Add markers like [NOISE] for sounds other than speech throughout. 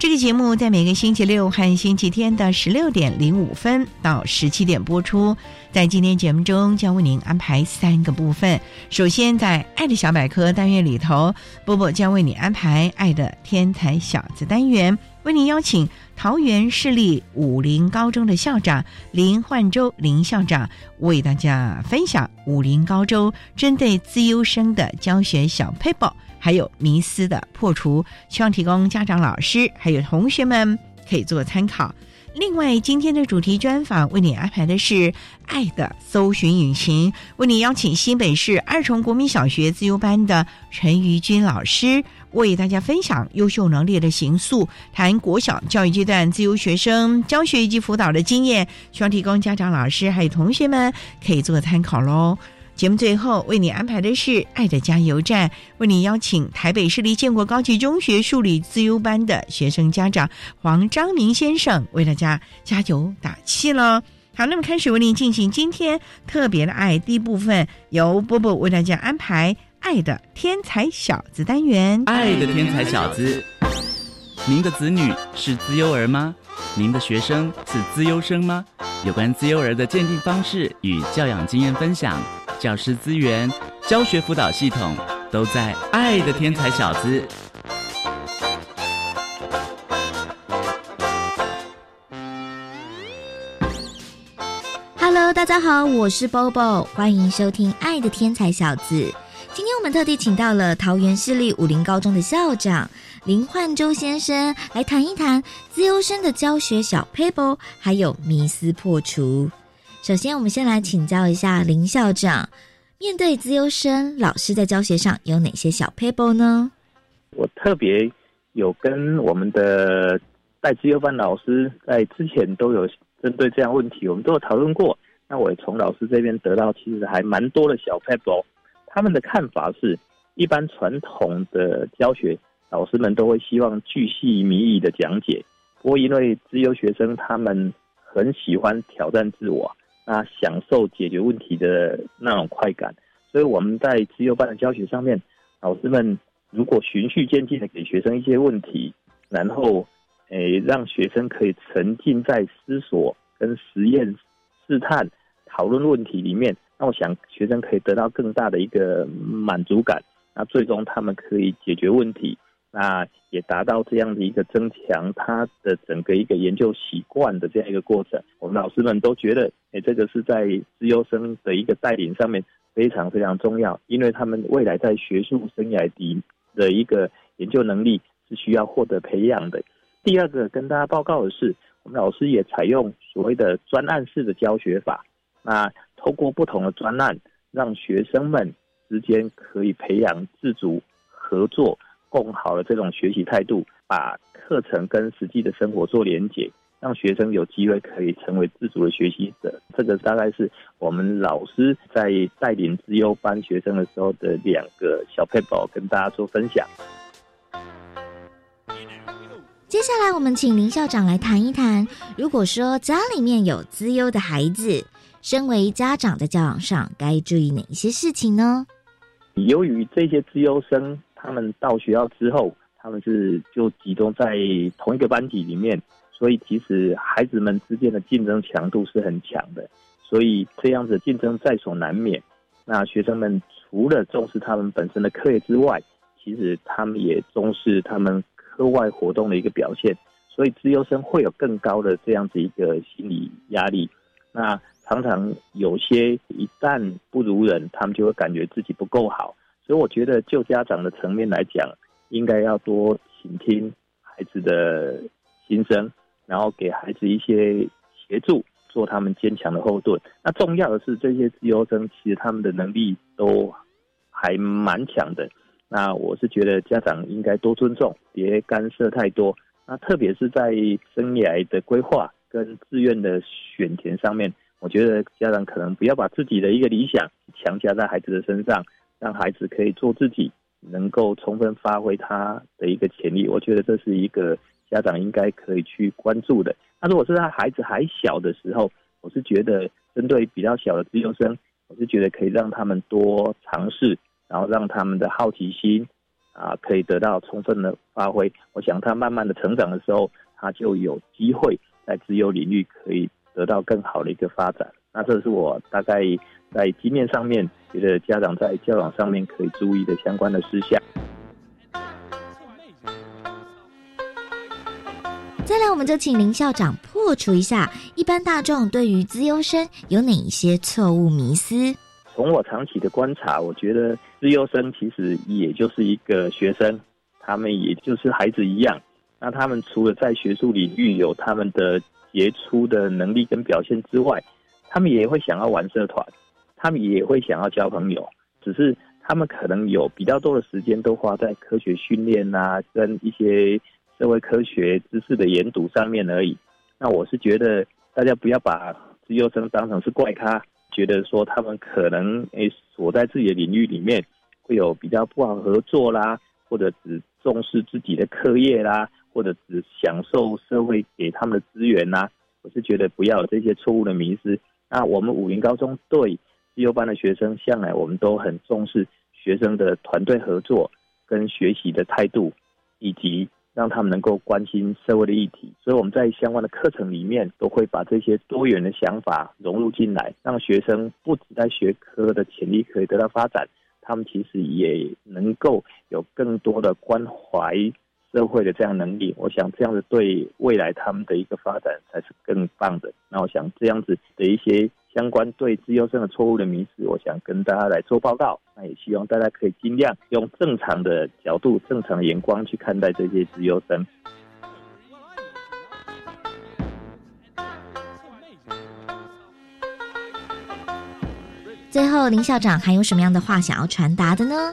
这个节目在每个星期六和星期天的十六点零五分到十七点播出。在今天节目中，将为您安排三个部分。首先，在“爱的小百科”单元里头，波波将为你安排“爱的天才小子”单元，为您邀请桃园市立武林高中的校长林焕洲林校长为大家分享武林高中针对资优生的教学小 paper。还有迷思的破除，希望提供家长、老师还有同学们可以做参考。另外，今天的主题专访为你安排的是《爱的搜寻引擎》，为你邀请新北市二重国民小学自由班的陈瑜君老师为大家分享优秀能力的行塑，谈国小教育阶段自由学生教学以及辅导的经验，希望提供家长、老师还有同学们可以做参考喽。节目最后为你安排的是《爱的加油站》，为你邀请台北市立建国高级中学数理自优班的学生家长黄章明先生为大家加油打气喽。好，那么开始为您进行今天特别的爱第一部分，由波波为大家安排《爱的天才小子》单元。爱的天才小子，您的子女是自优儿吗？您的学生是自优生吗？有关自优儿的鉴定方式与教养经验分享。教师资源、教学辅导系统都在《爱的天才小子》。Hello，大家好，我是 Bobo，欢迎收听《爱的天才小子》。今天我们特地请到了桃园市立武林高中的校长林焕洲先生来谈一谈自优生的教学小 paper，还有迷思破除。首先，我们先来请教一下林校长，面对资优生，老师在教学上有哪些小 paper 呢？我特别有跟我们的带资优班老师在之前都有针对这样问题，我们都有讨论过。那我也从老师这边得到其实还蛮多的小 paper，他们的看法是，一般传统的教学老师们都会希望巨细靡遗的讲解，不过因为资优学生他们很喜欢挑战自我。那享受解决问题的那种快感，所以我们在自由班的教学上面，老师们如果循序渐进的给学生一些问题，然后，诶，让学生可以沉浸在思索跟实验、试探、讨论问题里面，那我想学生可以得到更大的一个满足感，那最终他们可以解决问题。那也达到这样的一个增强他的整个一个研究习惯的这样一个过程。我们老师们都觉得，哎，这个是在自优生的一个带领上面非常非常重要，因为他们未来在学术生涯底的一个研究能力是需要获得培养的。第二个跟大家报告的是，我们老师也采用所谓的专案式的教学法，那透过不同的专案，让学生们之间可以培养自主合作。更好的这种学习态度，把课程跟实际的生活做连结，让学生有机会可以成为自主的学习者。这个大概是我们老师在带领自优班学生的时候的两个小配宝，跟大家做分享。接下来，我们请林校长来谈一谈，如果说家里面有资优的孩子，身为家长，在教养上该注意哪一些事情呢？由于这些资优生，他们到学校之后，他们是就集中在同一个班级里面，所以其实孩子们之间的竞争强度是很强的，所以这样子竞争在所难免。那学生们除了重视他们本身的课业之外，其实他们也重视他们课外活动的一个表现，所以自优生会有更高的这样子一个心理压力。那常常有些一旦不如人，他们就会感觉自己不够好。所以我觉得，就家长的层面来讲，应该要多倾听孩子的心声，然后给孩子一些协助，做他们坚强的后盾。那重要的是，这些自优生其实他们的能力都还蛮强的。那我是觉得家长应该多尊重，别干涉太多。那特别是在生涯的规划跟志愿的选填上面，我觉得家长可能不要把自己的一个理想强加在孩子的身上，让孩子可以做自己，能够充分发挥他的一个潜力。我觉得这是一个家长应该可以去关注的。那如果是在孩子还小的时候，我是觉得针对比较小的自由生，我是觉得可以让他们多尝试。然后让他们的好奇心啊，可以得到充分的发挥。我想他慢慢的成长的时候，他就有机会在自由领域可以得到更好的一个发展。那这是我大概在经验上面觉得家长在教养上面可以注意的相关的事项。再来，我们就请林校长破除一下一般大众对于资优生有哪一些错误迷思。从我长期的观察，我觉得资优生其实也就是一个学生，他们也就是孩子一样。那他们除了在学术领域有他们的杰出的能力跟表现之外，他们也会想要玩社团，他们也会想要交朋友。只是他们可能有比较多的时间都花在科学训练啊，跟一些社会科学知识的研读上面而已。那我是觉得大家不要把自优生当成是怪咖。觉得说他们可能诶所在自己的领域里面会有比较不好合作啦，或者只重视自己的课业啦，或者只享受社会给他们的资源啦。我是觉得不要有这些错误的迷思。那我们武林高中对自由班的学生，向来我们都很重视学生的团队合作跟学习的态度，以及。让他们能够关心社会的议题，所以我们在相关的课程里面都会把这些多元的想法融入进来，让学生不止在学科的潜力可以得到发展，他们其实也能够有更多的关怀社会的这样能力。我想这样子对未来他们的一个发展才是更棒的。那我想这样子的一些。相关对自优生的错误的迷思，我想跟大家来做报告。那也希望大家可以尽量用正常的角度、正常的眼光去看待这些自优生。最后，林校长还有什么样的话想要传达的呢？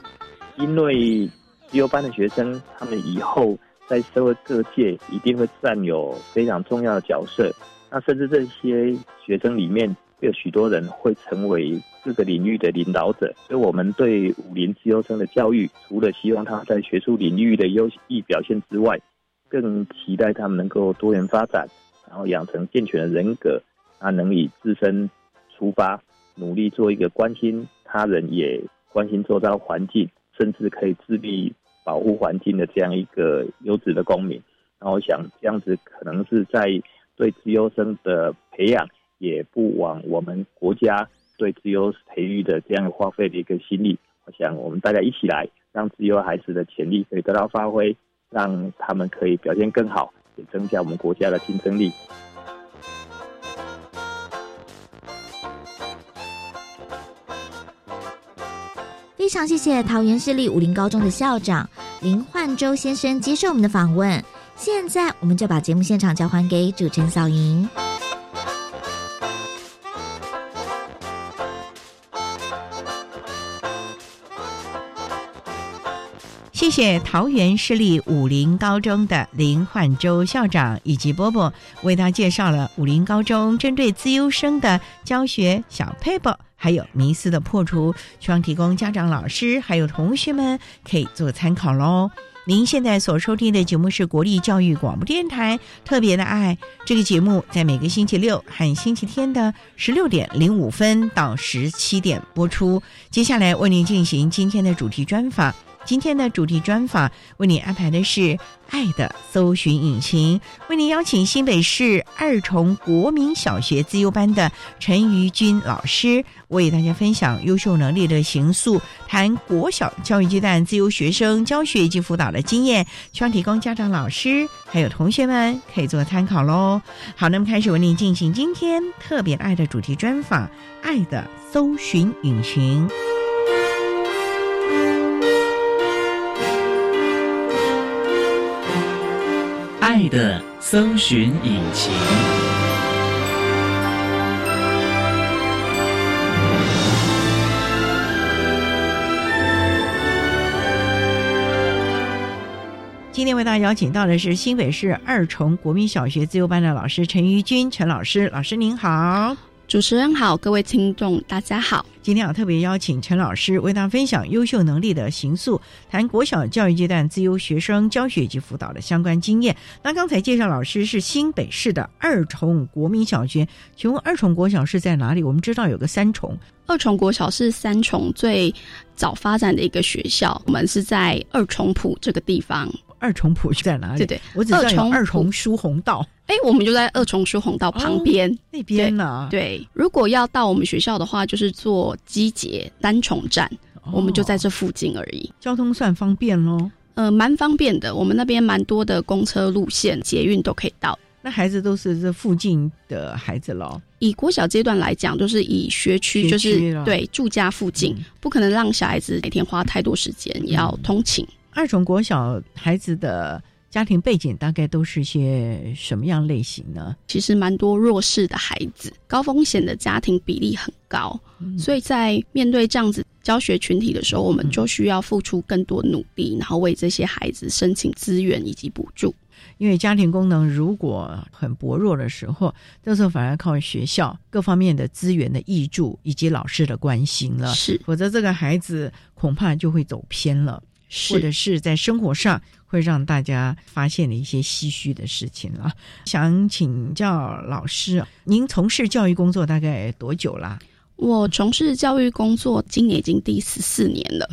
因为自优班的学生，他们以后在社会各界一定会占有非常重要的角色。那甚至这些学生里面。有许多人会成为各个领域的领导者，所以我们对武林自优生的教育，除了希望他在学术领域的优异表现之外，更期待他们能够多元发展，然后养成健全的人格，啊，能以自身出发，努力做一个关心他人也关心周遭环境，甚至可以自立保护环境的这样一个优质的公民。然后我想这样子可能是在对自优生的培养。也不枉我们国家对自由培育的这样花费的一个心力。我想，我们大家一起来，让自由孩子的潜力可以得到发挥，让他们可以表现更好，也增加我们国家的竞争力。非常谢谢桃园市立武林高中的校长林焕洲先生接受我们的访问。现在，我们就把节目现场交还给主持人小莹。谢谢桃园市立武林高中的林焕洲校长以及波波为他介绍了武林高中针对自优生的教学小 paper，还有迷思的破除，希望提供家长、老师还有同学们可以做参考喽。您现在所收听的节目是国立教育广播电台特别的爱这个节目，在每个星期六和星期天的十六点零五分到十七点播出。接下来为您进行今天的主题专访。今天的主题专访为您安排的是《爱的搜寻引擎》，为您邀请新北市二重国民小学自优班的陈瑜君老师，为大家分享优秀能力的行塑，谈国小教育阶段自由学生教学以及辅导的经验，希望提供家长、老师还有同学们可以做参考喽。好，那么开始为您进行今天特别爱的主题专访，《爱的搜寻引擎》。爱的搜寻引擎。今天为大家邀请到的是新北市二重国民小学自由班的老师陈瑜君陈老师，老师您好。主持人好，各位听众大家好。今天啊特别邀请陈老师为大家分享优秀能力的行塑，谈国小教育阶段自由学生教学及辅导的相关经验。那刚才介绍老师是新北市的二重国民小学，请问二重国小是在哪里？我们知道有个三重，二重国小是三重最早发展的一个学校，我们是在二重埔这个地方。二重埔是在哪里？对对，我只知道二重重疏洪道。哎，我们就在二重疏洪道旁边、那边呢。对，如果要到我们学校的话，就是坐机捷单重站，我们就在这附近而已。交通算方便喽。呃，蛮方便的，我们那边蛮多的公车路线、捷运都可以到。那孩子都是这附近的孩子喽。以国小阶段来讲，就是以学区，就是对住家附近，嗯不可能让小孩子每天花太多时间要通勤。二重国小孩子的家庭背景大概都是些什么样类型呢？其实蛮多弱势的孩子，高风险的家庭比例很高，所以在面对这样子教学群体的时候，我们就需要付出更多努力，然后为这些孩子申请资源以及补助。因为家庭功能如果很薄弱的时候，这时候反而靠学校各方面的资源的益助以及老师的关心了，是否则这个孩子恐怕就会走偏了，或者是，在生活上会让大家发现的一些唏嘘的事情啊。想请教老师，您从事教育工作大概多久啦？我从事教育工作，今年已经第十四年了。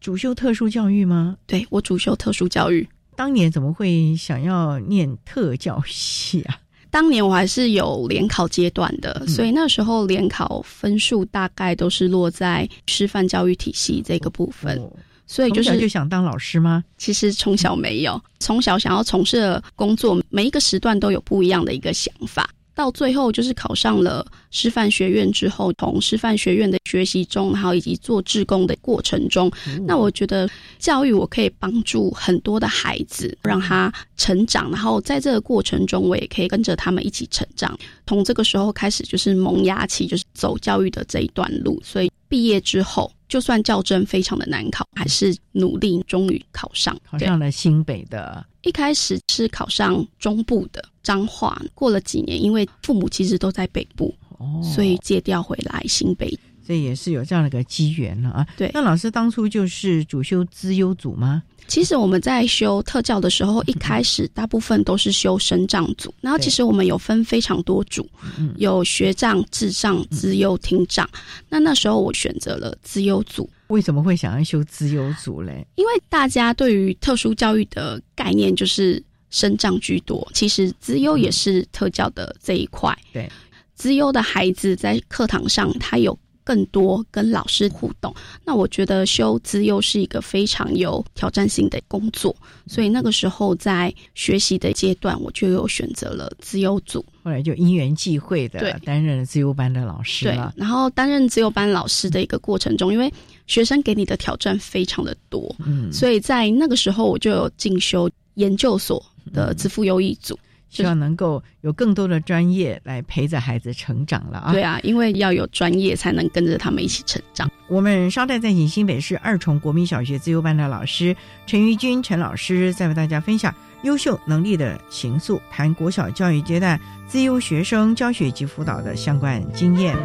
主修特殊教育吗？对我主修特殊教育，当年怎么会想要念特教系啊？当年我还是有联考阶段的，嗯所以那时候联考分数大概都是落在师范教育体系这个部分，哦所以就是就想当老师吗？其实从小没有，从小想要从事的工作，每一个时段都有不一样的一个想法。到最后就是考上了师范学院之后，从师范学院的学习中，然后以及做志工的过程中，那我觉得教育我可以帮助很多的孩子，让他成长，然后在这个过程中，我也可以跟着他们一起成长。从这个时候开始，就是萌芽期，就是走教育的这一段路。所以毕业之后，就算教甄非常的难考，还是努力，终于考上。对考上了新北的一开始是考上中部的彰化，过了几年，因为父母其实都在北部，哦，所以借调回来新北。这也是有这样的一个机缘了啊。对那老师当初就是主修资优组吗？其实我们在修特教的时候，一开始大部分都是修生障组，然后其实我们有分非常多组，嗯有学障、智障、资优、听障。那那时候我选择了资优组，为什么会想要修资优组嘞？因为大家对于特殊教育的概念就是生障居多，其实资优也是特教的这一块。对，资优的孩子在课堂上他有更多跟老师互动，那我觉得修资优是一个非常有挑战性的工作，所以那个时候在学习的阶段，我就有选择了资优组。后来就因缘际会的对担任了资优班的老师对，。然后担任自由班老师的一个过程中，因为学生给你的挑战非常的多，嗯，所以在那个时候我就有进修研究所的自富优异组。希望能够有更多的专业来陪着孩子成长了啊。对啊，因为要有专业才能跟着他们一起成长。我们稍待再请新北市二重国民小学自由班的老师陈玉君陈老师，再为大家分享优秀能力的行塑，谈国小教育阶段自优学生教学及辅导的相关经验。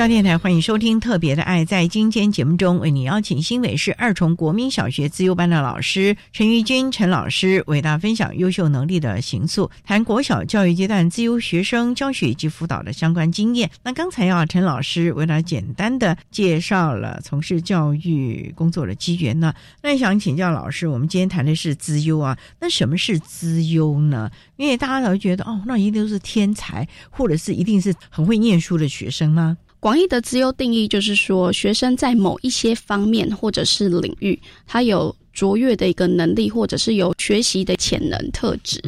教电台欢迎收听《特别的爱》。在今天节目中，为你邀请新北市二重国民小学自优班的老师陈玉君陈老师，为大家分享优秀能力的行塑，谈国小教育阶段自优学生教学以及辅导的相关经验。那刚才啊，陈老师为大家简单的介绍了从事教育工作的机缘呢。那想请教老师，我们今天谈的是资优啊，那什么是资优呢？因为大家都觉得哦，那一定都是天才，或者是一定是很会念书的学生吗？广义的资优定义就是说，学生在某一些方面或者是领域，他有卓越的一个能力，或者是有学习的潜能特质。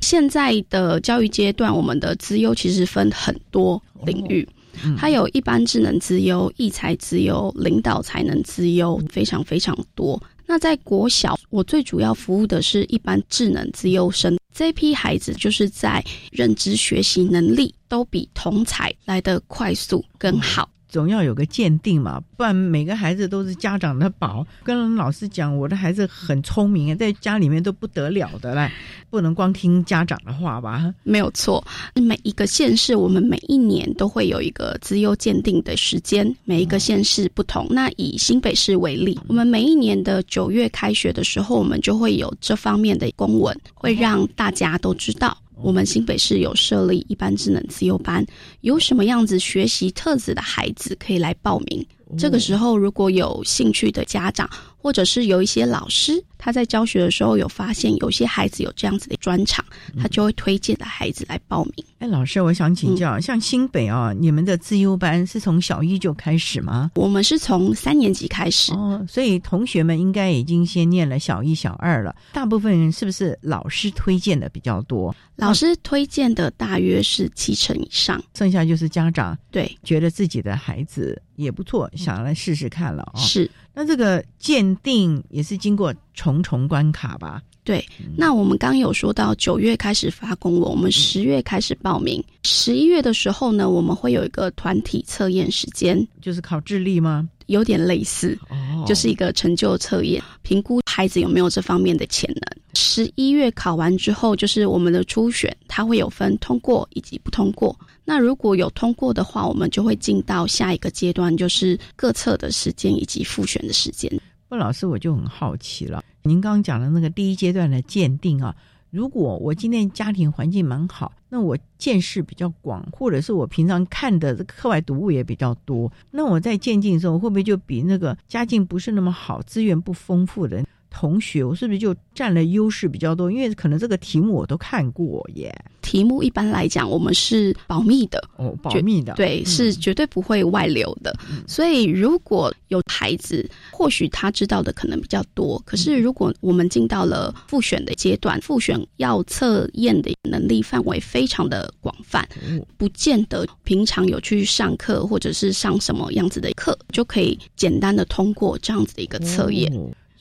现在的教育阶段，我们的资优其实分很多领域，它有一般智能资优、异才资优、领导才能资优，非常非常多。那在国小，我最主要服务的是一般智能资优生。这批孩子就是在认知学习能力都比同才来得快速更好。总要有个鉴定嘛，不然每个孩子都是家长的宝。跟老师讲，我的孩子很聪明，在家里面都不得了的嘞，不能光听家长的话吧？没有错，每一个县市，我们每一年都会有一个资优鉴定的时间，每一个县市不同。那以新北市为例，我们每一年的九月开学的时候，我们就会有这方面的公文，会让大家都知道。我们新北市有设立一般智能自由班，有什么样子学习特质的孩子可以来报名。这个时候，如果有兴趣的家长，或者是有一些老师，他在教学的时候有发现有些孩子有这样子的专长，他就会推荐的孩子来报名。哎，老师，我想请教，像新北啊，你们的自优班是从小一就开始吗？我们是从三年级开始哦，所以同学们应该已经先念了小一、小二了。大部分人是不是老师推荐的比较多？老师推荐的大约是七成以上，剩下就是家长对觉得自己的孩子也不错，想要来试试看了啊。是。那这个鉴定也是经过重重关卡吧？对。那我们刚有说到九月开始发公文，我们十月开始报名，十一月的时候呢，我们会有一个团体测验时间，就是考智力吗？有点类似，哦，就是一个成就测验，评估孩子有没有这方面的潜能。十一月考完之后，就是我们的初选，它会有分通过以及不通过。那如果有通过的话，我们就会进到下一个阶段，就是各测的时间以及复选的时间。那老师，我就很好奇了，您刚刚讲的那个第一阶段的鉴定啊，如果我今天家庭环境蛮好，那我见识比较广，或者是我平常看的课外读物也比较多，那我在鉴定的时候，会不会就比那个家境不是那么好、资源不丰富的？同学，我是不是就占了优势比较多？因为可能这个题目我都看过耶。题目一般来讲，我们是保密的哦，保密的，对，是绝对不会外流的。所以如果有孩子，或许他知道的可能比较多。可是如果我们进到了复选的阶段，复选要测验的能力范围非常的广泛，不见得平常有去上课或者是上什么样子的课就可以简单的通过这样子的一个测验。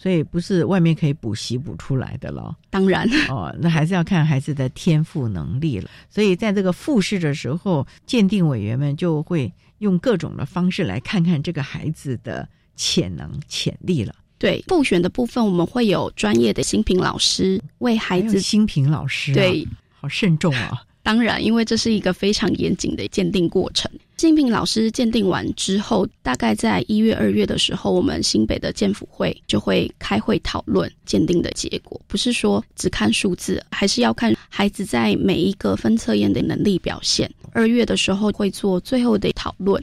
所以不是外面可以补习补出来的了，当然哦，那还是要看孩子的天赋能力了。所以在这个复试的时候，鉴定委员们就会用各种的方式来看看这个孩子的潜能潜力了。对复选的部分，我们会有专业的新品老师为孩子新品老师，对，好慎重啊。当然，因为这是一个非常严谨的鉴定过程。新品老师鉴定完之后，大概在一月、二月的时候，我们新北的建府会就会开会讨论鉴定的结果。不是说只看数字，还是要看孩子在每一个分测验的能力表现。二月的时候会做最后的讨论，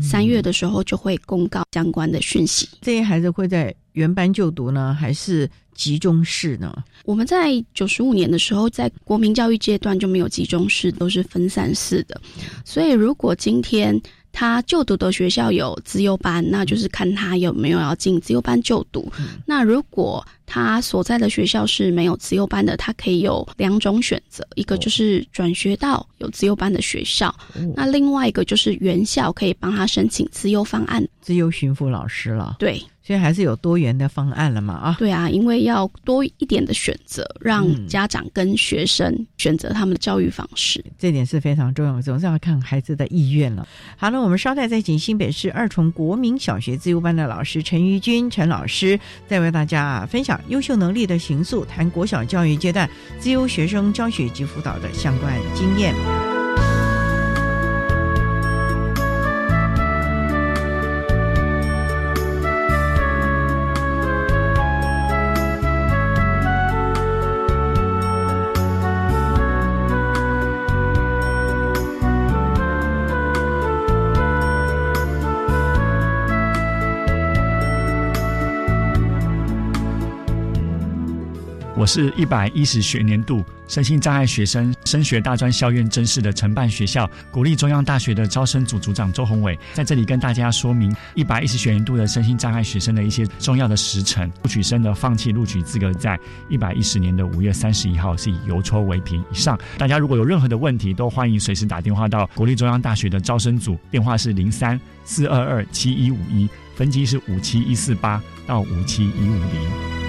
三月的时候就会公告相关的讯息。这些孩子会在原班就读呢，还是？集中式呢？我们在九十五年的时候，在国民教育阶段就没有集中式，都是分散式的。所以，如果今天他就读的学校有资优班，那就是看他有没有要进资优班就读。那如果他所在的学校是没有资优班的，他可以有两种选择：一个就是转学到有资优班的学校，那另外一个就是原校可以帮他申请资优方案，资优巡抚老师了。对。所以还是有多元的方案了嘛？啊，对啊，因为要多一点的选择，让家长跟学生选择他们的教育方式，这点是非常重要，总是要看孩子的意愿了。好了，我们稍待再请新北市二重国民小学自由班的老师陈玉君陈老师，再为大家分享优秀能力的行塑，谈国小教育阶段自由学生教学及辅导的相关经验。我是一百一十学年度身心障碍学生升学大专校院甄试的承办学校国立中央大学的招生组组长周宏伟，在这里跟大家说明一百一十学年度的身心障碍学生的一些重要的时程。录取生的放弃录取资格在一百一十年的五月三十一号是以邮戳为凭。以上，大家如果有任何的问题，都欢迎随时打电话到国立中央大学的招生组，电话是零三四二二七一五一，分机是五七一四八到五七一五零。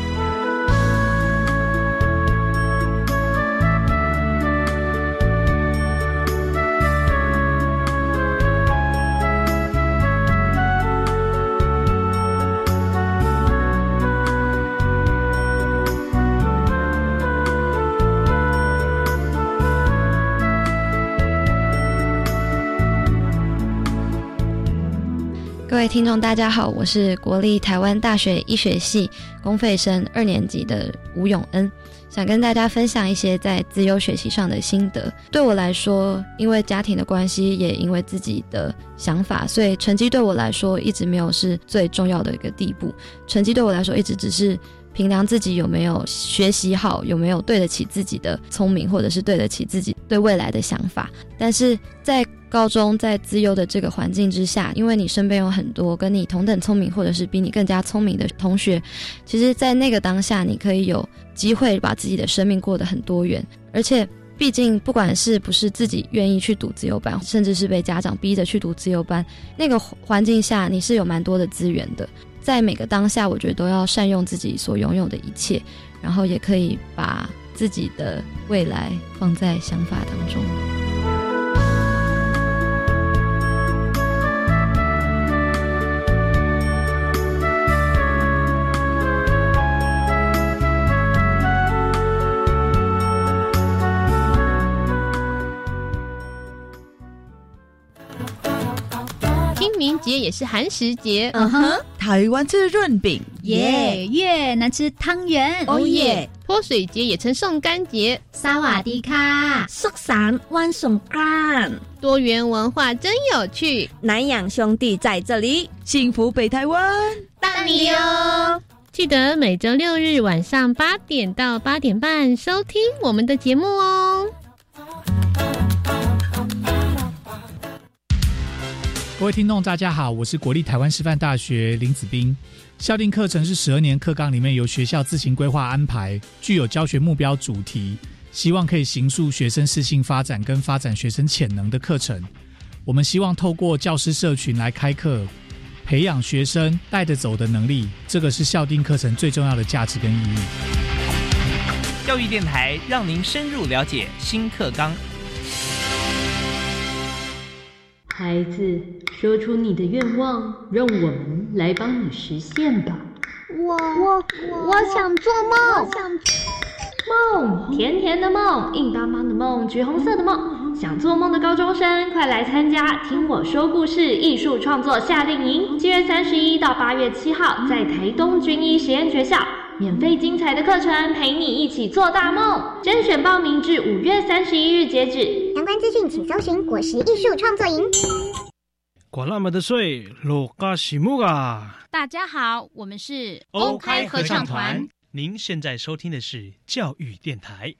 听众大家好，我是国立台湾大学医学系公费生二年级的吴永恩，想跟大家分享一些在自由学习上的心得。对我来说，因为家庭的关系，也因为自己的想法，所以成绩对我来说一直没有是最重要的一个地步。成绩对我来说，一直只是衡量自己有没有学习好，有没有对得起自己的聪明，或者是对得起自己对未来的想法。但是在高中在自由的这个环境之下，因为你身边有很多跟你同等聪明或者是比你更加聪明的同学，其实，在那个当下，你可以有机会把自己的生命过得很多元。而且，毕竟不管是不是自己愿意去读自由班，甚至是被家长逼着去读自由班，那个环境下你是有蛮多的资源的。在每个当下，我觉得都要善用自己所拥有的一切，然后也可以把自己的未来放在想法当中。明节也是寒食节，嗯哼，台湾吃润饼，耶，越南吃汤圆，哦耶，泼水节也称送干节，萨瓦迪卡，苏散万送干，多元文化真有趣，南洋兄弟在这里，幸福北台湾，大你哦！记得每周六日晚上八点到八点半收听我们的节目哦。各位听众，大家好，我是国立台湾师范大学林子斌。校定课程是十二年课纲里面由学校自行规划安排，具有教学目标主题，希望可以形塑学生适性发展跟发展学生潜能的课程。我们希望透过教师社群来开课，培养学生带着走的能力，这个是校定课程最重要的价值跟意义。教育电台让您深入了解新课纲。孩子，说出你的愿望，让我们来帮你实现吧。我我我想做梦，梦甜甜的梦，硬邦邦的梦，橘红色的梦。想做梦的高中生，快来参加《听我说故事》艺术创作夏令营，七月三十一到八月七号，在台东军医实验学校。免费精彩的课程，陪你一起做大梦。甄选报名至五月三十一日截止。相关资讯请搜寻“果实艺术创作营”。管那么的水，落嘎西木啊！大家好，我们是 OK 合唱团。您现在收听的是教育电台。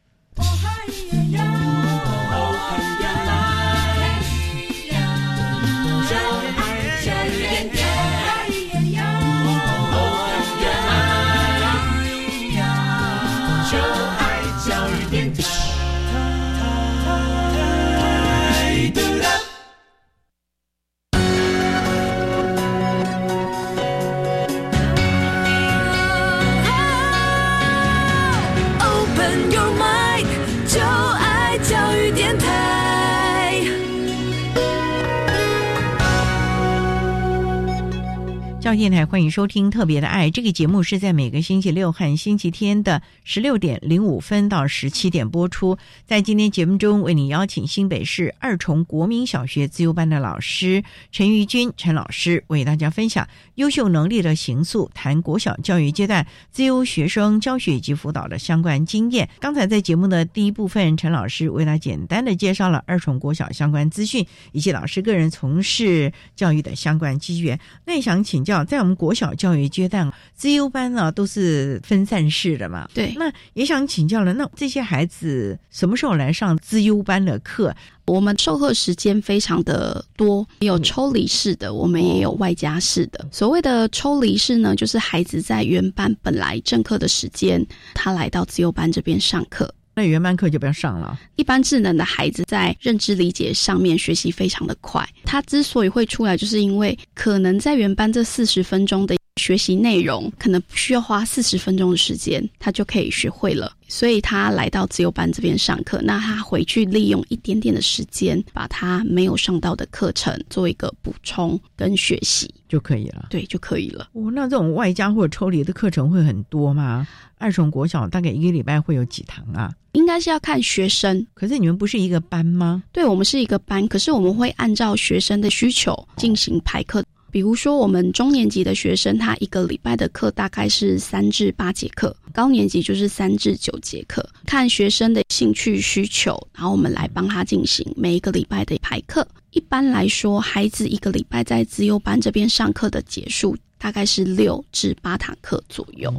电台欢迎收听《特别的爱》这个节目，是在每个星期六和星期天的十六点零五分到十七点播出。在今天节目中，为你邀请新北市二重国民小学自由班的老师陈玉君陈老师，为大家分享优秀能力的形塑，谈国小教育阶段自由学生教学以及辅导的相关经验。刚才在节目的第一部分，陈老师为大家简单的介绍了二重国小相关资讯以及老师个人从事教育的相关机缘。那也想请教。教，在我们国小教育阶段，资优班呢都是分散式的嘛。对，那也想请教了，那这些孩子什么时候来上资优班的课？我们授课时间非常的多，有抽离式的，我们也有外加式的。所谓的抽离式呢，就是孩子在原班本来正课的时间，他来到自由班这边上课。那原班课就不要上了。一般智能的孩子在认知理解上面学习非常的快，他之所以会出来，就是因为可能在原班这四十分钟的学习内容，可能不需要花四十分钟的时间，他就可以学会了。所以他来到自由班这边上课，那他回去利用一点点的时间，把他没有上到的课程做一个补充跟学习就可以了。对，就可以了。哦，那这种外加或者抽离的课程会很多吗？二重国小大概一个礼拜会有几堂啊？应该是要看学生。可是你们不是一个班吗？对，我们是一个班，可是我们会按照学生的需求进行排课。比如说，我们中年级的学生，他一个礼拜的课大概是三至八节课，高年级就是三至九节课，看学生的兴趣需求，然后我们来帮他进行每一个礼拜的排课。一般来说，孩子一个礼拜在自由班这边上课的结束大概是六至八堂课左右。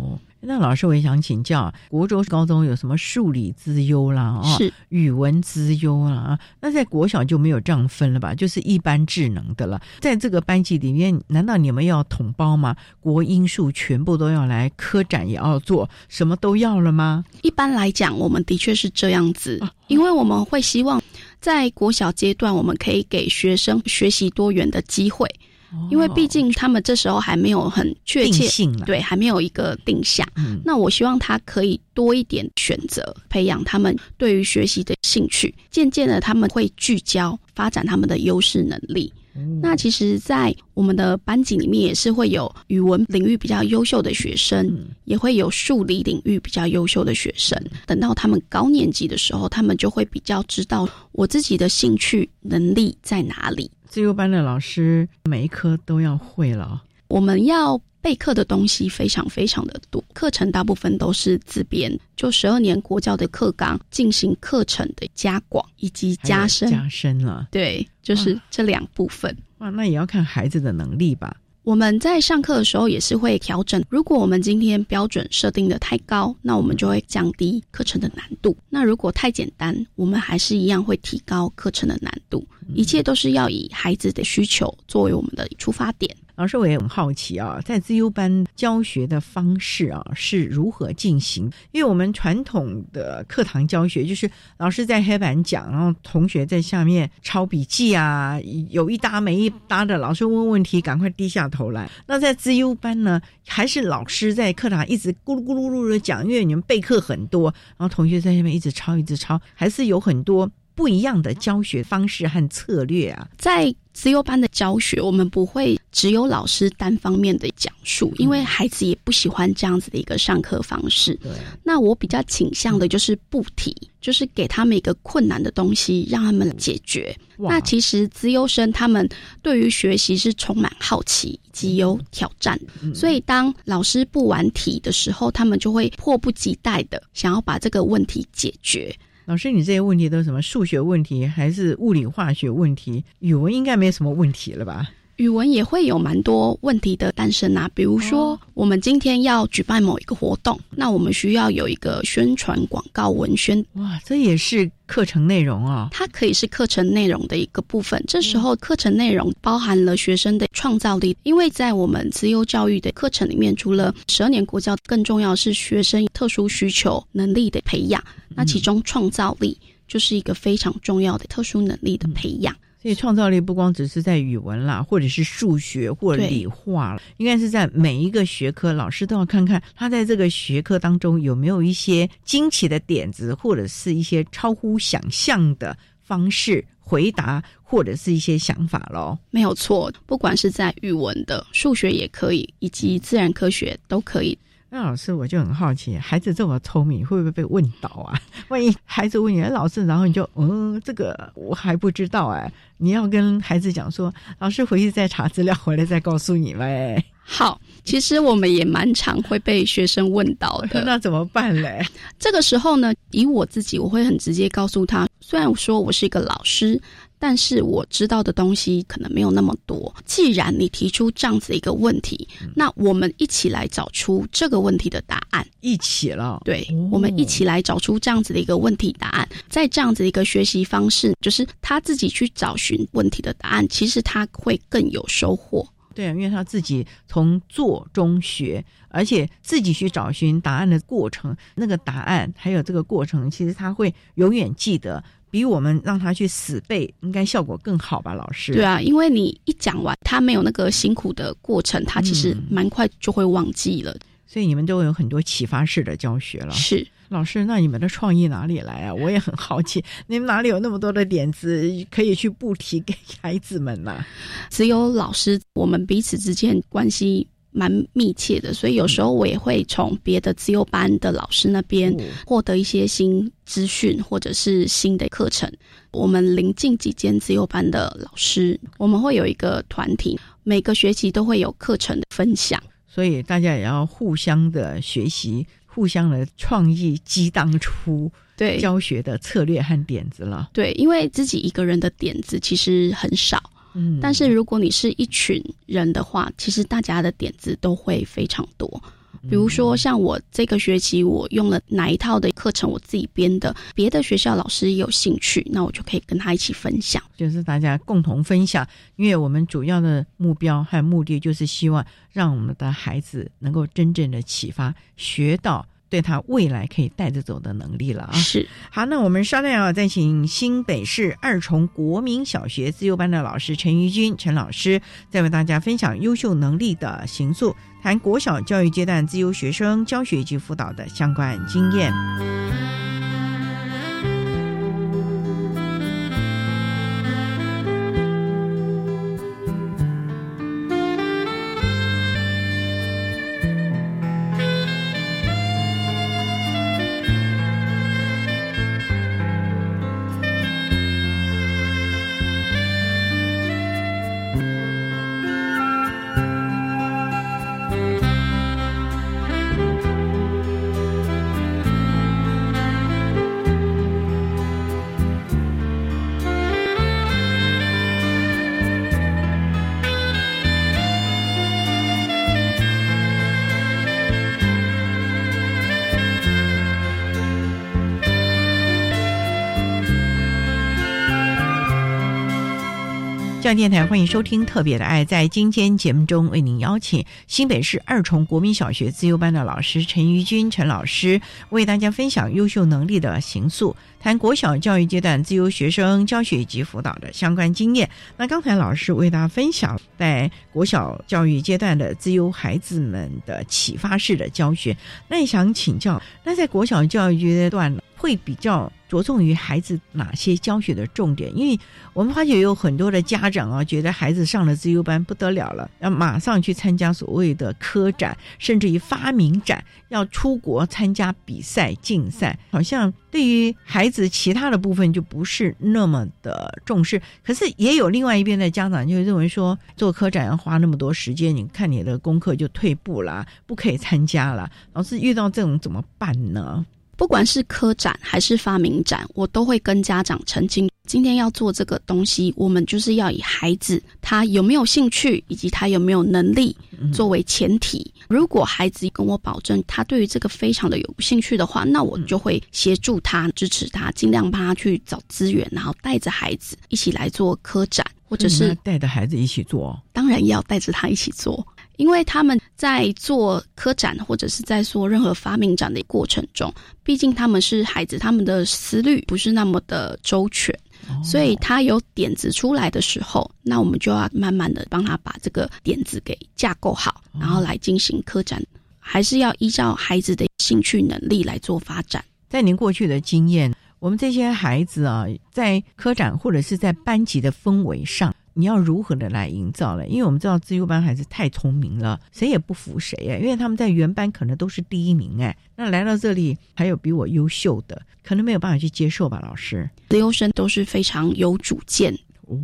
那老师，我也想请教，国中、高中有什么数理之优啦，哦，是语文之优啦，那在国小就没有这样分了吧？就是一般智能的了。在这个班级里面，难道你们要统包吗？国英数全部都要来，科展也要做，什么都要了吗？一般来讲，我们的确是这样子，因为我们会希望在国小阶段，我们可以给学生学习多元的机会。因为毕竟他们这时候还没有很确切，对，还没有一个定向。那我希望他可以多一点选择，培养他们对于学习的兴趣。渐渐的，他们会聚焦发展他们的优势能力。那其实，在我们的班级里面，也是会有语文领域比较优秀的学生，也会有数理领域比较优秀的学生。等到他们高年级的时候，他们就会比较知道我自己的兴趣能力在哪里。自由班的老师每一科都要会了。我们要备课的东西非常非常的多，课程大部分都是自编，就十二年国教的课纲进行课程的加广以及加深。加深了，对，就是这两部分。哇，那也要看孩子的能力吧。我们在上课的时候也是会调整。如果我们今天标准设定的太高，那我们就会降低课程的难度。那如果太简单，我们还是一样会提高课程的难度。一切都是要以孩子的需求作为我们的出发点。老师，我也很好奇啊，在自优班教学的方式啊是如何进行？因为我们传统的课堂教学就是老师在黑板讲，然后同学在下面抄笔记啊，有一搭没一搭的，老师问问题，赶快低下头来。那在自优班呢，还是老师在课堂一直咕噜咕噜噜的讲，因为你们备课很多，然后同学在下面一直抄一直抄，还是有很多。不一样的教学方式和策略啊，在自由班的教学，我们不会只有老师单方面的讲述，因为孩子也不喜欢这样子的一个上课方式。对，那我比较倾向的就是不提，就是给他们一个困难的东西，让他们解决。那其实资优生他们对于学习是充满好奇以及有挑战，所以当老师不玩题的时候，他们就会迫不及待的想要把这个问题解决。老师，你这些问题都是什么数学问题，还是物理化学问题？语文应该没什么问题了吧？语文也会有蛮多问题的诞生啊，比如说我们今天要举办某一个活动，那我们需要有一个宣传广告文宣。哇，这也是课程内容啊！它可以是课程内容的一个部分。这时候课程内容包含了学生的创造力，因为在我们自优教育的课程里面，除了十二年国教，更重要是学生特殊需求能力的培养。那其中创造力就是一个非常重要的特殊能力的培养。所以创造力不光只是在语文啦，或者是数学或理化了，应该是在每一个学科，老师都要看看他在这个学科当中有没有一些惊奇的点子，或者是一些超乎想象的方式回答，或者是一些想法喽。没有错，不管是在语文的、数学也可以，以及自然科学都可以。那老师，我就很好奇，孩子这么聪明，会不会被问倒啊？[LAUGHS] 万一孩子问你，老师，然后你就嗯，这个我还不知道哎，你要跟孩子讲说，老师回去再查资料，回来再告诉你呗。[LAUGHS] 好，其实我们也蛮常会被学生问到的，[LAUGHS] 那怎么办嘞？这个时候呢，以我自己，我会很直接告诉他，虽然说我是一个老师。但是我知道的东西可能没有那么多。既然你提出这样子一个问题，那我们一起来找出这个问题的答案。一起了，对，我们一起来找出这样子的一个问题答案。在这样子一个学习方式，就是他自己去找寻问题的答案，其实他会更有收获。对啊，因为他自己从做中学，而且自己去找寻答案的过程，那个答案还有这个过程，其实他会永远记得。比我们让他去死背，应该效果更好吧，老师？对啊，因为你一讲完，他没有那个辛苦的过程，他其实蛮快就会忘记了。所以你们都有很多启发式的教学了。是老师，那你们的创意哪里来啊？我也很好奇，[LAUGHS] 你们哪里有那么多的点子可以去布提给孩子们呢？只有老师，我们彼此之间关系。蛮密切的，所以有时候我也会从别的自由班的老师那边获得一些新资讯，或者是新的课程。我们临近几间自由班的老师，我们会有一个团体，每个学期都会有课程的分享，所以大家也要互相的学习，互相的创意激荡出对教学的策略和点子了。对，因为自己一个人的点子其实很少。嗯，但是如果你是一群人的话，其实大家的点子都会非常多。比如说，像我这个学期我用了哪一套的课程，我自己编的，别的学校老师有兴趣，那我就可以跟他一起分享，就是大家共同分享。因为我们主要的目标和目的就是希望让我们的孩子能够真正的启发，学到。对他未来可以带着走的能力了啊！是好，那我们稍待啊，再请新北市二重国民小学自由班的老师陈于君陈老师，再为大家分享优秀能力的行塑，谈国小教育阶段自由学生教学及辅导的相关经验。教电台欢迎收听《特别的爱》。在今天节目中，为您邀请新北市二重国民小学自由班的老师陈瑜君陈老师，为大家分享优秀能力的行塑，谈国小教育阶段自由学生教学以及辅导的相关经验。那刚才老师为大家分享在国小教育阶段的自由孩子们的启发式的教学，那也想请教，那在国小教育阶段会比较。着重于孩子哪些教学的重点？因为我们发觉有很多的家长啊，觉得孩子上了自由班不得了了，要马上去参加所谓的科展，甚至于发明展，要出国参加比赛竞赛，好像对于孩子其他的部分就不是那么的重视。可是也有另外一边的家长就认为说，做科展要花那么多时间，你看你的功课就退步了，不可以参加了。老师遇到这种怎么办呢？不管是科展还是发明展，我都会跟家长澄清：今天要做这个东西，我们就是要以孩子他有没有兴趣，以及他有没有能力作为前提。如果孩子跟我保证他对于这个非常的有兴趣的话，那我就会协助他、支持他，尽量帮他去找资源，然后带着孩子一起来做科展，或者是带着孩子一起做。当然要带着他一起做。因为他们在做科展或者是在做任何发明展的过程中，毕竟他们是孩子，他们的思虑不是那么的周全，所以他有点子出来的时候，那我们就要慢慢的帮他把这个点子给架构好，然后来进行科展，还是要依照孩子的兴趣能力来做发展。在您过去的经验，我们这些孩子啊，在科展或者是在班级的氛围上。你要如何的来营造了？因为我们知道自优班孩子太聪明了，谁也不服谁哎，因为他们在原班可能都是第一名哎，那来到这里还有比我优秀的，可能没有办法去接受吧？老师，自优生都是非常有主见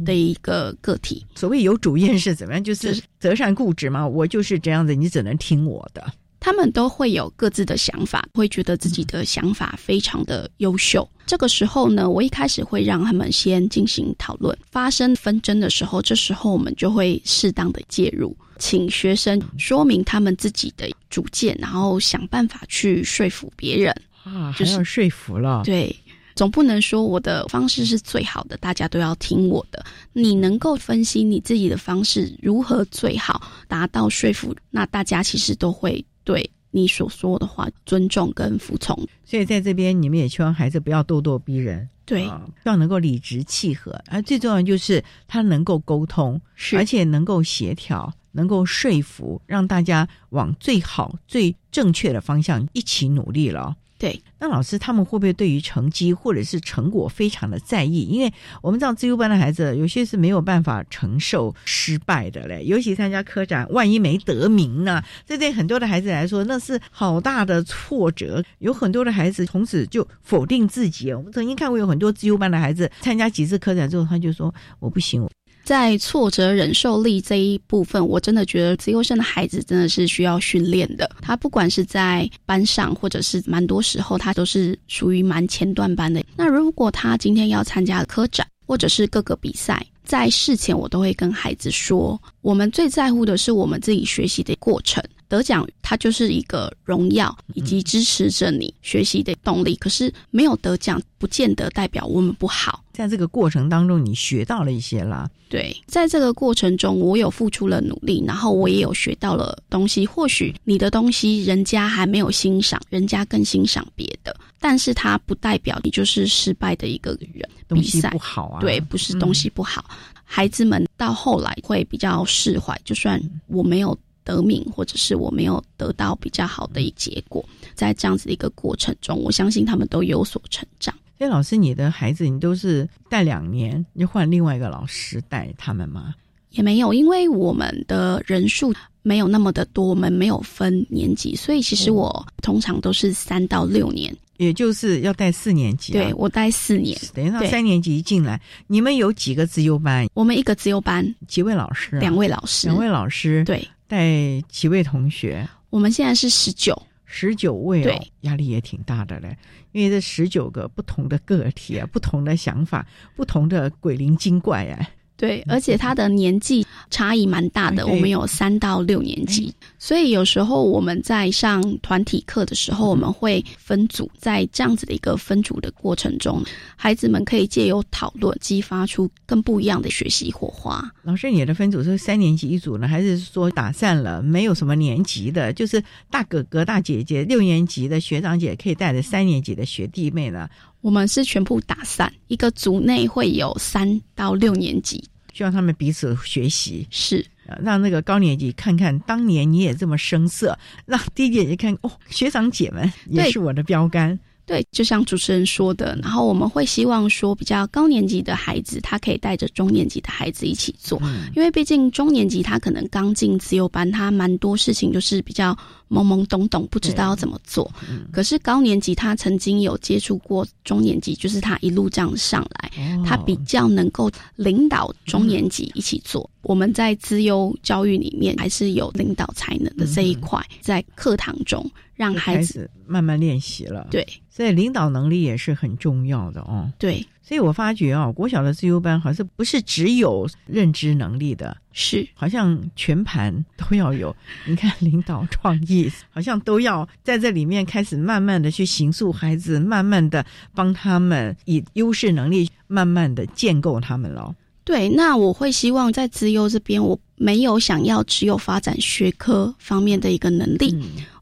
的一个个体。所谓有主见是怎么样？就是择善固执嘛，我就是这样子，你只能听我的。他们都会有各自的想法，会觉得自己的想法非常的优秀。这个时候呢，我一开始会让他们先进行讨论，发生纷争的时候，这时候我们就会适当的介入，请学生说明他们自己的主见，然后想办法去说服别人。啊，还要说服了，对。总不能说我的方式是最好的，大家都要听我的。你能够分析你自己的方式如何最好达到说服，那大家其实都会对你所说的话尊重跟服从。所以在这边，你们也希望孩子不要咄咄逼人，对，要能够理直气和。而最重要就是他能够沟通，是而且能够协调，能够说服，让大家往最好、最正确的方向一起努力了。对，那老师他们会不会对于成绩或者是成果非常的在意？因为我们知道自由班的孩子有些是没有办法承受失败的嘞，尤其参加科展，万一没得名呢？这对很多的孩子来说，那是好大的挫折。有很多的孩子从此就否定自己。我们曾经看过有很多自由班的孩子参加几次科展之后，他就说我不行。在挫折忍受力这一部分，我真的觉得自优生的孩子真的是需要训练的。他不管是在班上，或者是蛮多时候，他都是属于蛮前段班的。那如果他今天要参加科展，或者是各个比赛，在事前我都会跟孩子说，我们最在乎的是我们自己学习的过程。得奖，它就是一个荣耀，以及支持着你学习的动力。可是没有得奖，不见得代表我们不好。在这个过程当中，你学到了一些啦。对，在这个过程中，我有付出了努力，然后我也有学到了东西。或许你的东西人家还没有欣赏，人家更欣赏别的，但是它不代表你就是失败的一个人。东西不好啊，对，不是东西不好。孩子们到后来会比较释怀，就算我没有。得名，或者是我没有得到比较好的一结果，在这样子的一个过程中，我相信他们都有所成长。所以，老师，你的孩子，你都是带两年，你换另外一个老师带他们吗？也没有，因为我们的人数没有那么的多，我们没有分年级，所以其实我通常都是三到六年，也就是要带四年级。对我带四年，等于他三年级一进来，你们有几个自优班？我们一个自优班，几位老师？两位老师，两位老师。对。带几位同学？我们现在是十九，十九位哦，压力也挺大的嘞。因为这十九个不同的个体啊，不同的想法，不同的鬼灵精怪啊。对，而且他的年纪差异蛮大的，我们有三到六年级，所以有时候我们在上团体课的时候，我们会分组，在这样子的一个分组的过程中，孩子们可以借由讨论，激发出更不一样的学习火花。老师，你的分组是三年级一组呢，还是说打散了，没有什么年级的，就是大哥哥、大姐姐，六年级的学长姐可以带着三年级的学弟妹呢？我们是全部打散，一个组内会有三到六年级。需要他们彼此学习，是。让那个高年级看看当年你也这么生涩，[LAUGHS] 让低年级看哦，学长姐们也是我的标杆。对，就像主持人说的，然后我们会希望说，比较高年级的孩子，他可以带着中年级的孩子一起做，因为毕竟中年级他可能刚进自由班，他蛮多事情就是比较懵懵懂懂，不知道要怎么做。可是高年级他曾经有接触过中年级，就是他一路这样上来，他比较能够领导中年级一起做。我们在资优教育里面还是有领导才能的这一块，在课堂中让孩子慢慢练习了。对。所以领导能力也是很重要的哦。对，所以我发觉啊，国小的自优班好像不是只有认知能力的，是好像全盘都要有。[LAUGHS] 你看，领导创意好像都要在这里面开始慢慢的去形塑孩子，慢慢的帮他们以优势能力慢慢的建构他们了。对，那我会希望在资优这边，我没有想要只有发展学科方面的一个能力，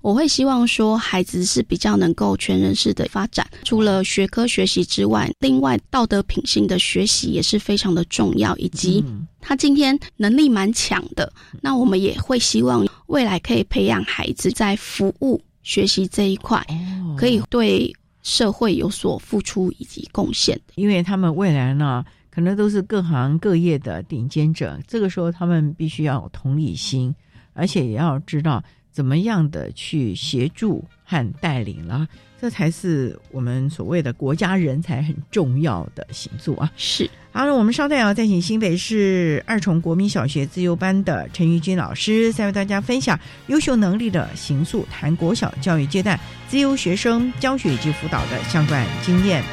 我会希望说孩子是比较能够全人式的发展。除了学科学习之外，另外道德品性的学习也是非常的重要，以及他今天能力蛮强的，那我们也会希望未来可以培养孩子在服务学习这一块，可以对社会有所付出以及贡献，因为他们未来呢。可能都是各行各业的顶尖者，这个时候他们必须要有同理心，而且也要知道怎么样的去协助和带领了。这才是我们所谓的国家人才很重要的行作啊！是，好了，我们稍待啊，再请新北市二重国民小学自由班的陈玉君老师，再为大家分享优秀能力的行塑，谈国小教育阶段自由学生教学以及辅导的相关经验。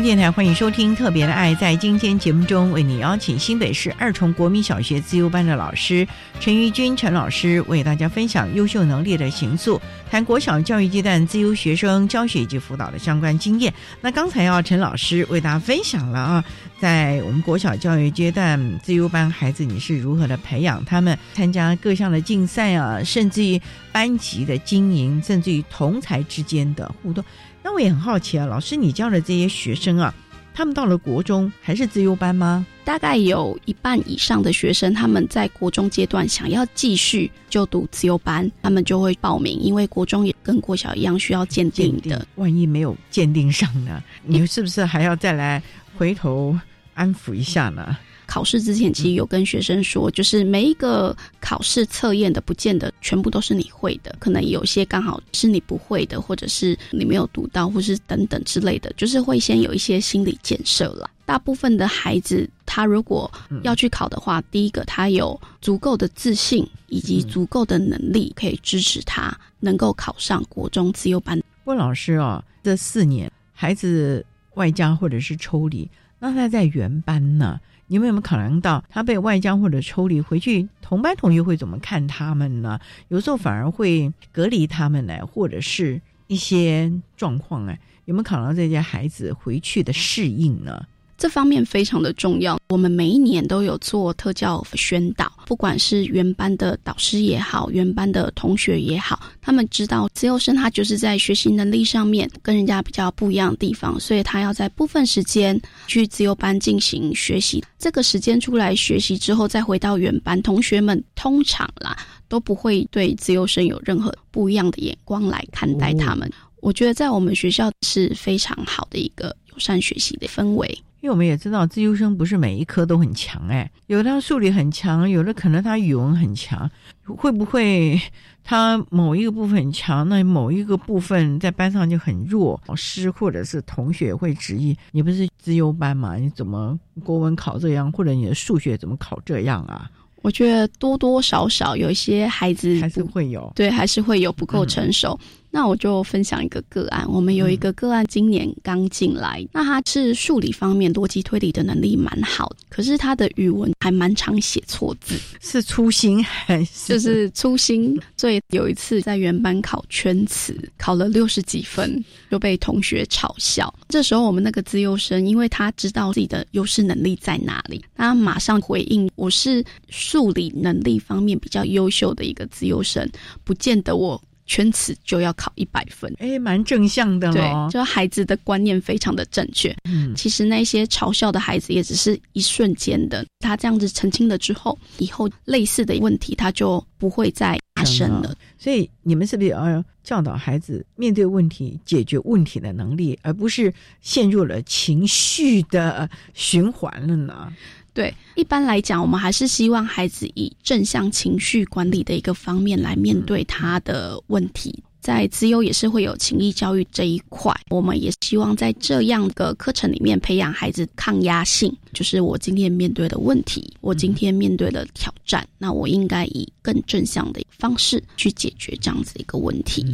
电台欢迎收听《特别的爱》。在今天节目中，为你邀请新北市二重国民小学自由班的老师陈玉君陈老师，为大家分享优秀能力的形塑，谈国小教育阶段自由学生教学以及辅导的相关经验。那刚才啊，陈老师为大家分享了啊，在我们国小教育阶段自由班孩子，你是如何的培养他们参加各项的竞赛啊，甚至于班级的经营，甚至于同才之间的互动。那我也很好奇啊，老师，你教的这些学生啊，他们到了国中还是自优班吗？大概有一半以上的学生，他们在国中阶段想要继续就读自由班，他们就会报名，因为国中也跟国小一样需要鉴定的。万一没有鉴定上呢，你是不是还要再来回头安抚一下呢？考试之前，其实有跟学生说，就是每一个考试测验的，不见得全部都是你会的，可能有些刚好是你不会的，或者是你没有读到，或是等等之类的，就是会先有一些心理建设了。大部分的孩子，他如果要去考的话，第一个他有足够的自信以及足够的能力，可以支持他能够考上国中自由班。问老师哦，这四年孩子外加或者是抽离，那他在原班呢？你们有没有考量到他被外教或者抽离回去，同班同学会怎么看他们呢？有时候反而会隔离他们呢，或者是一些状况哎，有没有考量这些孩子回去的适应呢？这方面非常的重要。我们每一年都有做特教宣导，不管是原班的导师也好，原班的同学也好，他们知道自由生他就是在学习能力上面跟人家比较不一样的地方，所以他要在部分时间去自由班进行学习。这个时间出来学习之后，再回到原班，同学们通常啦都不会对自由生有任何不一样的眼光来看待他们。我觉得在我们学校是非常好的一个友善学习的氛围。因为我们也知道，自由生不是每一科都很强，哎，有的数理很强，有的可能他语文很强，会不会他某一个部分很强，那某一个部分在班上就很弱？老师或者是同学会质疑，你不是自优班嘛？你怎么国文考这样，或者你的数学怎么考这样啊？我觉得多多少少有一些孩子还是会有，对，还是会有不够成熟。那我就分享一个个案，我们有一个个案今年刚进来，那他是数理方面逻辑推理的能力蛮好，可是他的语文还蛮常写错字，是粗心还是 [LAUGHS] 就是粗心？所以有一次在原班考圈词，考了六十几分，就被同学嘲笑。这时候我们那个自优生，因为他知道自己的优势能力在哪里，他马上回应：我是数理能力方面比较优秀的一个自优生，不见得我。圈词就要考一百分，哎，蛮正向的对，就孩子的观念非常的正确。嗯，其实那些嘲笑的孩子也只是一瞬间的，他这样子澄清了之后，以后类似的问题他就不会再发生了。所以你们是不是要教导孩子面对问题、解决问题的能力，而不是陷入了情绪的循环了呢？对，一般来讲，我们还是希望孩子以正向情绪管理的一个方面来面对他的问题。在资优也是会有情谊教育这一块，我们也希望在这样的课程里面培养孩子抗压性，就是我今天面对的问题，我今天面对的挑战，那我应该以更正向的方式去解决这样子一个问题。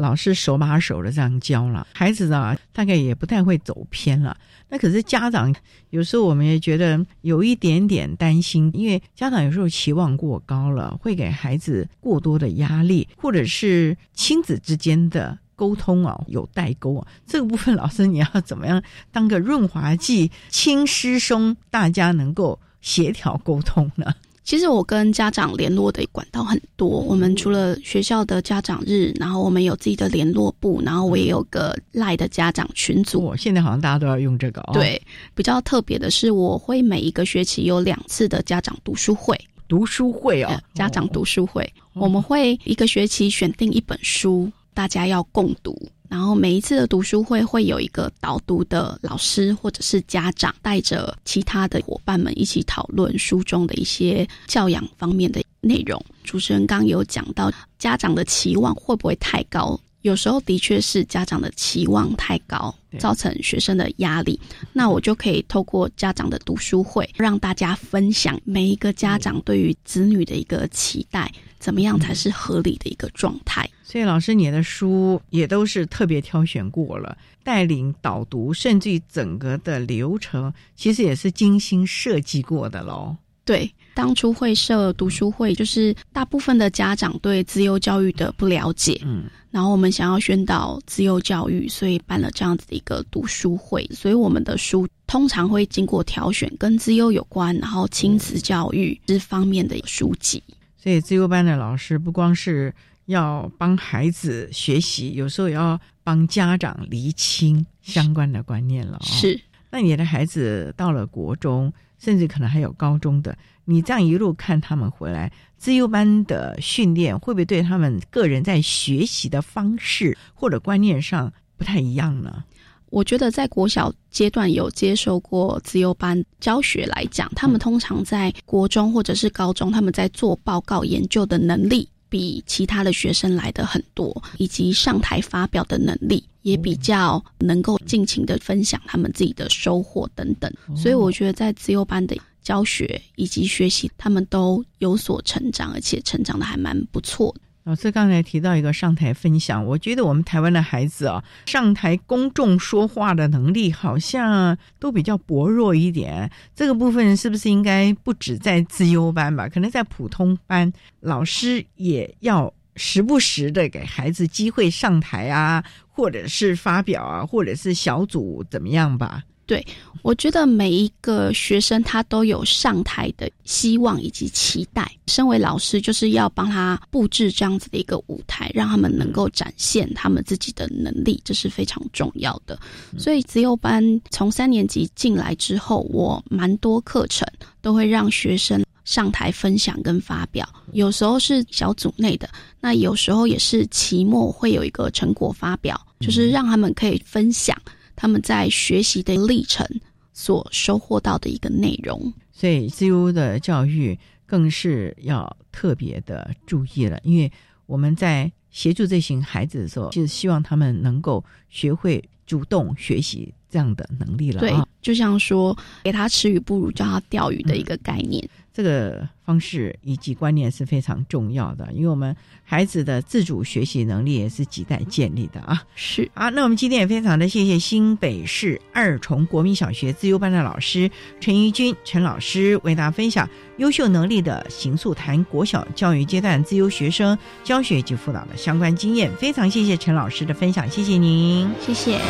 老师手把手的这样教了孩子呢，大概也不太会走偏了。那可是家长有时候我们也觉得有一点点担心，因为家长有时候期望过高了，会给孩子过多的压力，或者是亲子之间的沟通啊有代沟啊。这个部分老师你要怎么样当个润滑剂，亲师兄，大家能够协调沟通呢？其实我跟家长联络的管道很多，我们除了学校的家长日，然后我们有自己的联络部，然后我也有个赖的家长群组。现在好像大家都要用这个。对，比较特别的是，我会每一个学期有两次的家长读书会。读书会哦，家长读书会，我们会一个学期选定一本书，大家要共读。然后每一次的读书会会有一个导读的老师或者是家长带着其他的伙伴们一起讨论书中的一些教养方面的内容。主持人刚有讲到家长的期望会不会太高？有时候的确是家长的期望太高，造成学生的压力。那我就可以透过家长的读书会，让大家分享每一个家长对于子女的一个期待。怎么样才是合理的一个状态？所以老师，你的书也都是特别挑选过了，带领导读，甚至于整个的流程，其实也是精心设计过的喽。对，当初会设读书会，就是大部分的家长对自由教育的不了解，嗯，然后我们想要宣导自由教育，所以办了这样子的一个读书会。所以我们的书通常会经过挑选跟自由有关，然后亲子教育这方面的书籍。所以自由班的老师不光是要帮孩子学习，有时候也要帮家长厘清相关的观念了。是，那你的孩子到了国中，甚至可能还有高中的，你这样一路看他们回来，自优班的训练会不会对他们个人在学习的方式或者观念上不太一样呢？我觉得在国小阶段有接受过自由班教学来讲，他们通常在国中或者是高中，他们在做报告研究的能力比其他的学生来的很多，以及上台发表的能力也比较能够尽情的分享他们自己的收获等等。所以我觉得在自由班的教学以及学习，他们都有所成长，而且成长的还蛮不错的。老师刚才提到一个上台分享，我觉得我们台湾的孩子啊，上台公众说话的能力好像都比较薄弱一点。这个部分是不是应该不止在自优班吧？可能在普通班，老师也要时不时的给孩子机会上台啊，或者是发表啊，或者是小组怎么样吧？对，我觉得每一个学生他都有上台的希望以及期待。身为老师，就是要帮他布置这样子的一个舞台，让他们能够展现他们自己的能力，这是非常重要的。所以，自由班从三年级进来之后，我蛮多课程都会让学生上台分享跟发表。有时候是小组内的，那有时候也是期末会有一个成果发表，就是让他们可以分享。他们在学习的历程所收获到的一个内容，所以自由的教育更是要特别的注意了。因为我们在协助这群孩子的时候，就是希望他们能够学会主动学习这样的能力了。对，就像说给他吃鱼不如教他钓鱼的一个概念。这个方式以及观念是非常重要的，因为我们孩子的自主学习能力也是亟待建立的啊。是啊，那我们今天也非常的谢谢新北市二重国民小学自由班的老师陈怡君陈老师为大家分享优秀能力的行速谈国小教育阶段自由学生教学及辅导的相关经验。非常谢谢陈老师的分享，谢谢您，谢谢。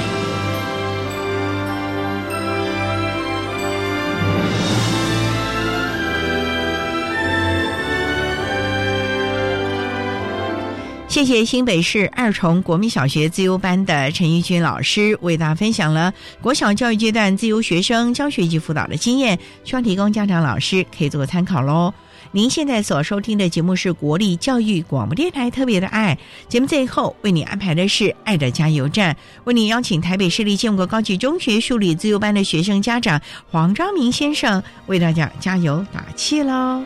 谢谢新北市二重国民小学自由班的陈义军老师为大家分享了国小教育阶段自由学生教学及辅导的经验，希望提供家长老师可以做个参考喽。您现在所收听的节目是国立教育广播电台特别的爱节目，最后为你安排的是爱的加油站，为你邀请台北市立建国高级中学数理自由班的学生家长黄昭明先生为大家加油打气喽。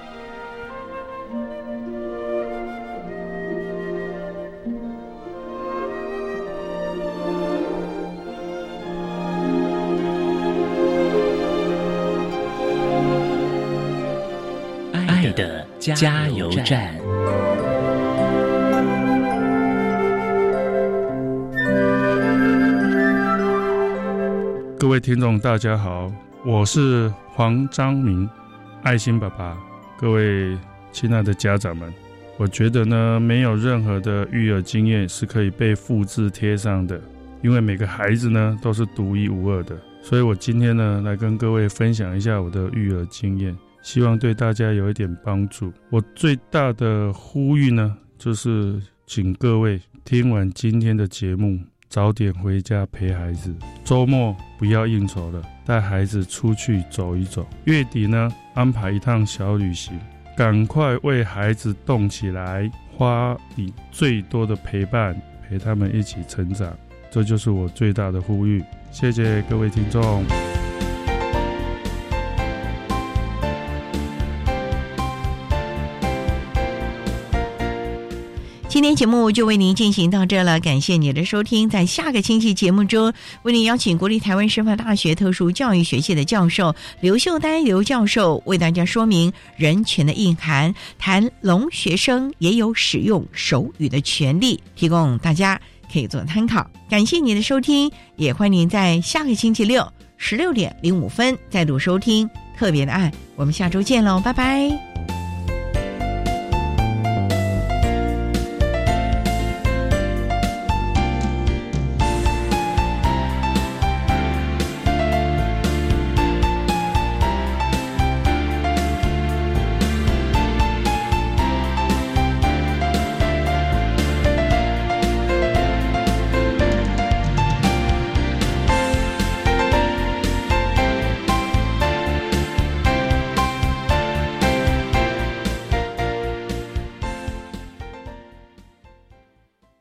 加油站。各位听众，大家好，我是黄章明，爱心爸爸。各位亲爱的家长们，我觉得呢，没有任何的育儿经验是可以被复制贴上的，因为每个孩子呢都是独一无二的。所以我今天呢，来跟各位分享一下我的育儿经验。希望对大家有一点帮助。我最大的呼吁呢，就是请各位听完今天的节目，早点回家陪孩子。周末不要应酬了，带孩子出去走一走。月底呢，安排一趟小旅行。赶快为孩子动起来，花你最多的陪伴，陪他们一起成长。这就是我最大的呼吁。谢谢各位听众。节目就为您进行到这了，感谢您的收听。在下个星期节目中，为您邀请国立台湾师范大学特殊教育学系的教授刘秀丹刘教授为大家说明人权的意涵，谈聋学生也有使用手语的权利，提供大家可以做参考。感谢您的收听，也欢迎您在下个星期六十六点零五分再度收听特别的爱。我们下周见喽，拜拜。